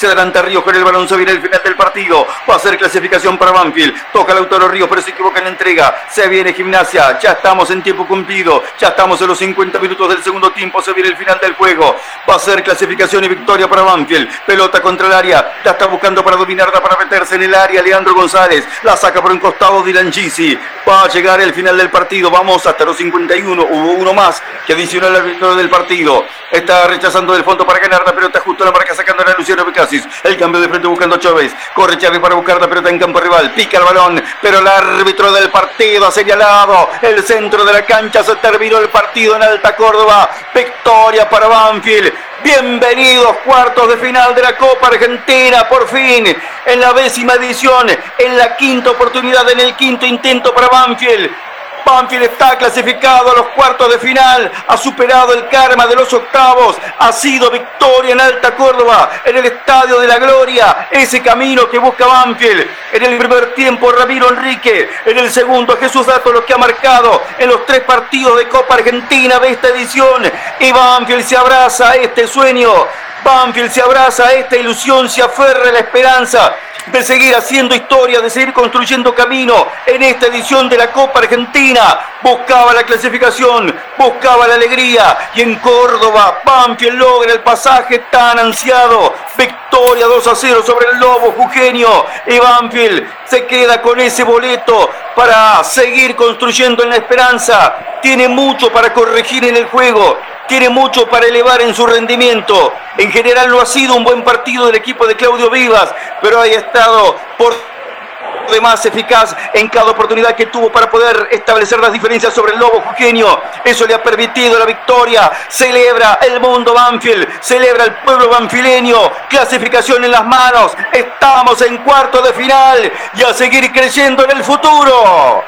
Se adelanta Ríos con el balón, se viene el final del partido. Va a ser clasificación para Banfield. Toca el autor Ríos, pero se equivoca en la entrega. Se viene gimnasia. Ya estamos en tiempo cumplido. Ya estamos en los 50 minutos del segundo tiempo. Se viene el final del juego. Va a ser clasificación y victoria para Banfield. Pelota contra el área. Ya está buscando para dominar, para meterse en el área. Leandro González. La saca por un costado Dylan Gisi. Va a llegar el final del partido. Vamos hasta los 51. Hubo uno más que adicionó al victoria del partido. Está rechazando del fondo para ganar la pelota justo la marca sacando a Luciano Becasis. El cambio de frente buscando a Chávez. Corre Chávez para buscar la pelota en campo rival. Pica el balón, pero el árbitro del partido ha señalado el centro de la cancha. Se terminó el partido en Alta Córdoba. Victoria para Banfield. Bienvenidos cuartos de final de la Copa Argentina, por fin, en la décima edición, en la quinta oportunidad, en el quinto intento para Banfield. Banfield está clasificado a los cuartos de final, ha superado el karma de los octavos, ha sido victoria en Alta Córdoba, en el Estadio de la Gloria, ese camino que busca Banfield. En el primer tiempo Ramiro Enrique, en el segundo Jesús Dato lo que ha marcado en los tres partidos de Copa Argentina de esta edición. Y Banfield se abraza a este sueño, Banfield se abraza a esta ilusión, se aferra a la esperanza de seguir haciendo historia, de seguir construyendo camino en esta edición de la Copa Argentina. Buscaba la clasificación, buscaba la alegría y en Córdoba, Banfield logra el pasaje tan ansiado. Victoria 2 a 0 sobre el Lobo Jugenio y Banfield se queda con ese boleto para seguir construyendo en la esperanza. Tiene mucho para corregir en el juego tiene mucho para elevar en su rendimiento. En general no ha sido un buen partido del equipo de Claudio Vivas, pero ha estado por demás eficaz en cada oportunidad que tuvo para poder establecer las diferencias sobre el Lobo Jujeño. Eso le ha permitido la victoria. Celebra el mundo Banfield, celebra el pueblo banfileño. Clasificación en las manos. Estamos en cuarto de final y a seguir creciendo en el futuro.